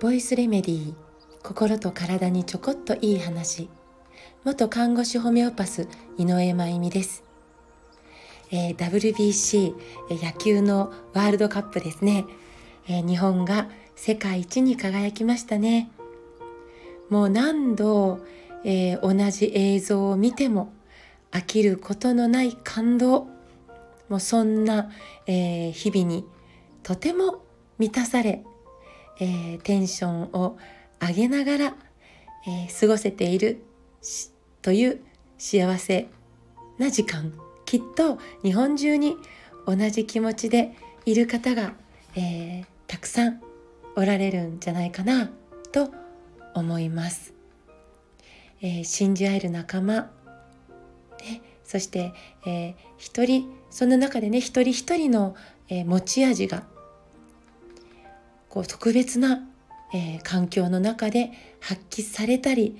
ボイスレメディー心と体にちょこっといい話。元看護師ホメオパス井上真由美です、えー、WBC 野球のワールドカップですね、えー、日本が世界一に輝きましたね。もう何度、えー、同じ映像を見ても飽きることのない感動。もうそんな、えー、日々にとても満たされ、えー、テンションを上げながら、えー、過ごせているという幸せな時間きっと日本中に同じ気持ちでいる方が、えー、たくさんおられるんじゃないかなと思います。えー、信じ合える仲間、ね、そして、えー、一人その中でね一人一人の、え、持ち味がこう特別な、え、環境の中で発揮されたり、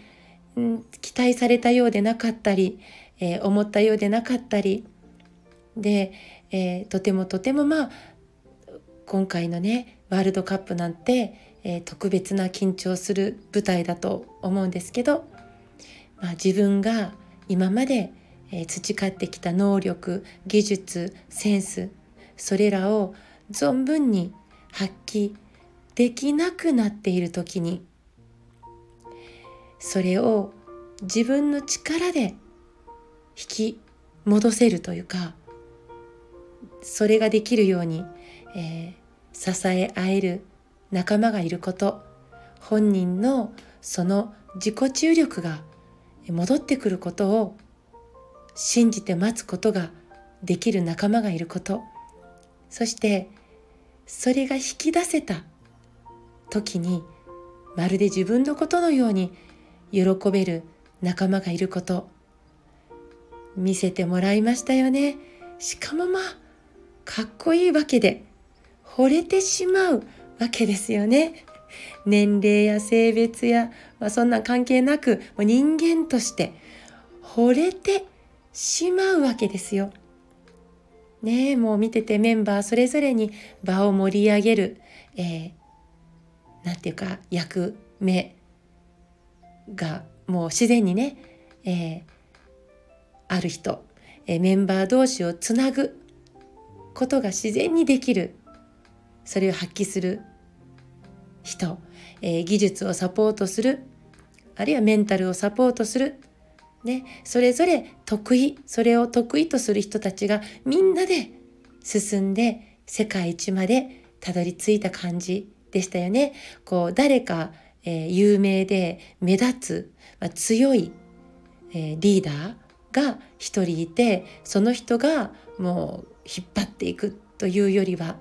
うん、期待されたようでなかったり、え、思ったようでなかったりで、え、とてもとてもまあ今回のねワールドカップなんて、え、特別な緊張する舞台だと思うんですけど、まあ、自分が今までえー、培ってきた能力技術センスそれらを存分に発揮できなくなっている時にそれを自分の力で引き戻せるというかそれができるように、えー、支え合える仲間がいること本人のその自己注力が戻ってくることを信じて待つことができる仲間がいること。そしてそれが引き出せた時にまるで自分のことのように喜べる仲間がいること。見せてもらいましたよね。しかもまあかっこいいわけで惚れてしまうわけですよね。年齢や性別や、まあ、そんな関係なく人間として惚れてしまうわけですよ。ねえもう見ててメンバーそれぞれに場を盛り上げる、えー、なんていうか役目がもう自然にね、えー、ある人、えー、メンバー同士をつなぐことが自然にできるそれを発揮する人、えー、技術をサポートするあるいはメンタルをサポートするね、それぞれ得意それを得意とする人たちがみんなで進んで世界一までたどり着いた感じでしたよね。こう誰か、えー、有名で目立つ、まあ、強い、えー、リーダーが一人いてその人がもう引っ張っていくというよりは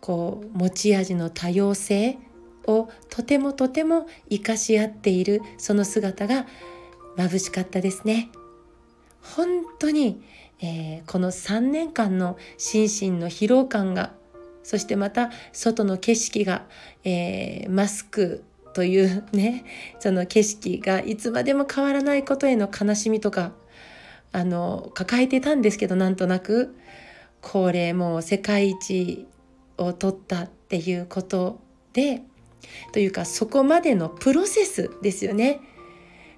こう持ち味の多様性をとてもとても生かし合っているその姿が眩しかったですね。本当に、えー、この3年間の心身の疲労感がそしてまた外の景色が、えー、マスクというねその景色がいつまでも変わらないことへの悲しみとかあの抱えてたんですけどなんとなくこれもう世界一を取ったっていうことでというかそこまでのプロセスですよね。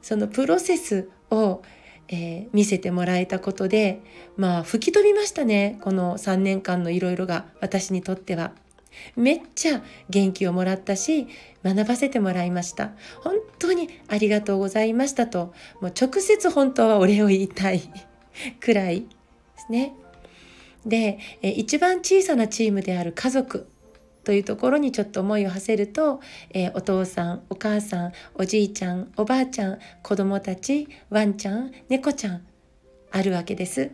そのプロセスを、えー、見せてもらえたことでまあ吹き飛びましたね。この3年間のいろいろが私にとっては。めっちゃ元気をもらったし学ばせてもらいました。本当にありがとうございましたと。もう直接本当はお礼を言いたい くらいですね。で一番小さなチームである家族というところにちょっと思いを馳せると、えー、お父さんお母さんおじいちゃんおばあちゃん子供たちワンちゃん猫ちゃんあるわけです。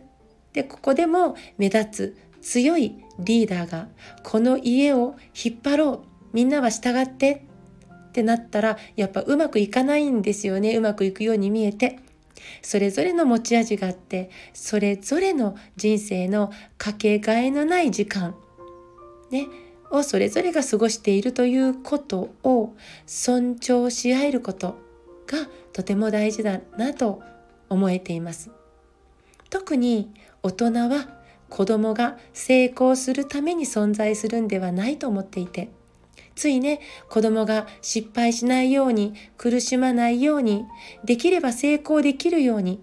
でここでも目立つ強いリーダーがこの家を引っ張ろうみんなは従ってってなったらやっぱうまくいかないんですよねうまくいくように見えて。それぞれの持ち味があってそれぞれの人生のかけがえのない時間ねをそれぞれが過ごしているということを尊重し合えることがとても大事だなと思えています。特に大人は子供が成功するために存在するんではないと思っていてついね子供が失敗しないように苦しまないようにできれば成功できるように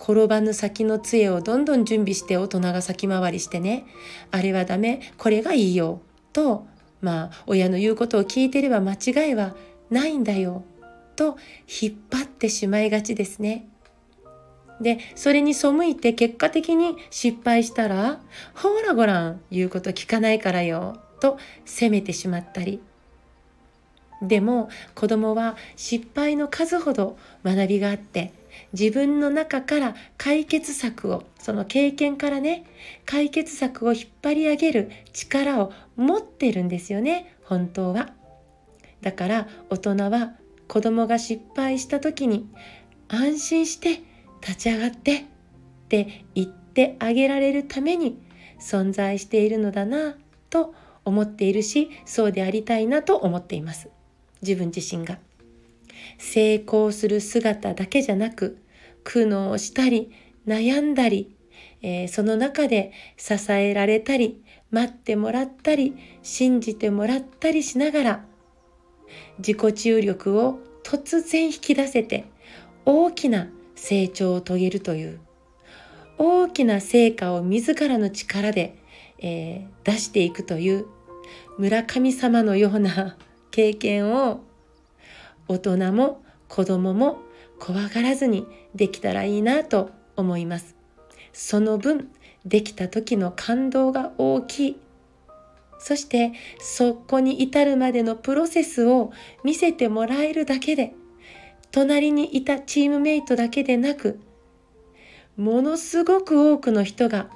転ばぬ先の杖をどんどん準備して大人が先回りしてね。あれはダメ。これがいいよ。とまあ親の言うことを聞いてれば間違いはないんだよ。と引っ張ってしまいがちですね。でそれに背いて結果的に失敗したら「ほらごらん言うこと聞かないからよ」と責めてしまったり。でも子供は失敗の数ほど学びがあって自分の中から解決策をその経験からね解決策を引っ張り上げる力を持ってるんですよね本当は。だから大人は子供が失敗した時に安心して立ち上がってって言ってあげられるために存在しているのだなと思っているしそうでありたいなと思っています自分自身が成功する姿だけじゃなく苦悩したり悩んだり、えー、その中で支えられたり待ってもらったり信じてもらったりしながら自己注力を突然引き出せて大きな成長を遂げるという大きな成果を自らの力で、えー、出していくという村神様のような経験を大人も子供も怖がらずにできたらいいなと思います。その分できた時の感動が大きい。そしてそこに至るまでのプロセスを見せてもらえるだけで隣にいたチームメイトだけでなくものすごく多くの人が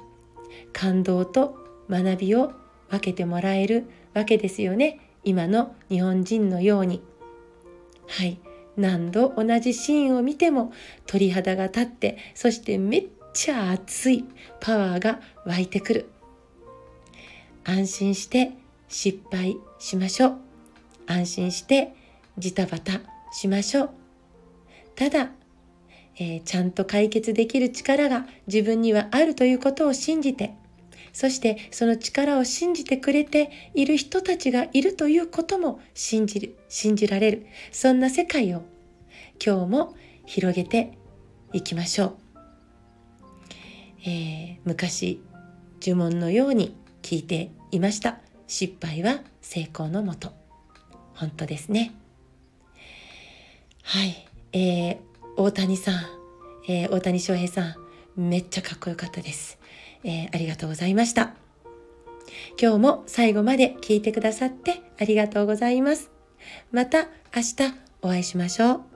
感動と学びを分けてもらえるわけですよね今の日本人のようにはい。何度同じシーンを見ても鳥肌が立ってそしてめっちゃ熱いパワーが湧いてくる。安心して失敗しましょう。安心してジタバタしましょう。ただ、えー、ちゃんと解決できる力が自分にはあるということを信じて、そしてその力を信じてくれている人たちがいるということも信じる、信じられる、そんな世界を今日も広げていきましょう。えー、昔呪文のように聞いていました。失敗は成功のもと。本当ですね。はい。えー、大谷さん、えー、大谷翔平さん、めっちゃかっこよかったです。えー、ありがとうございました。今日も最後まで聞いてくださってありがとうございます。また明日お会いしましょう。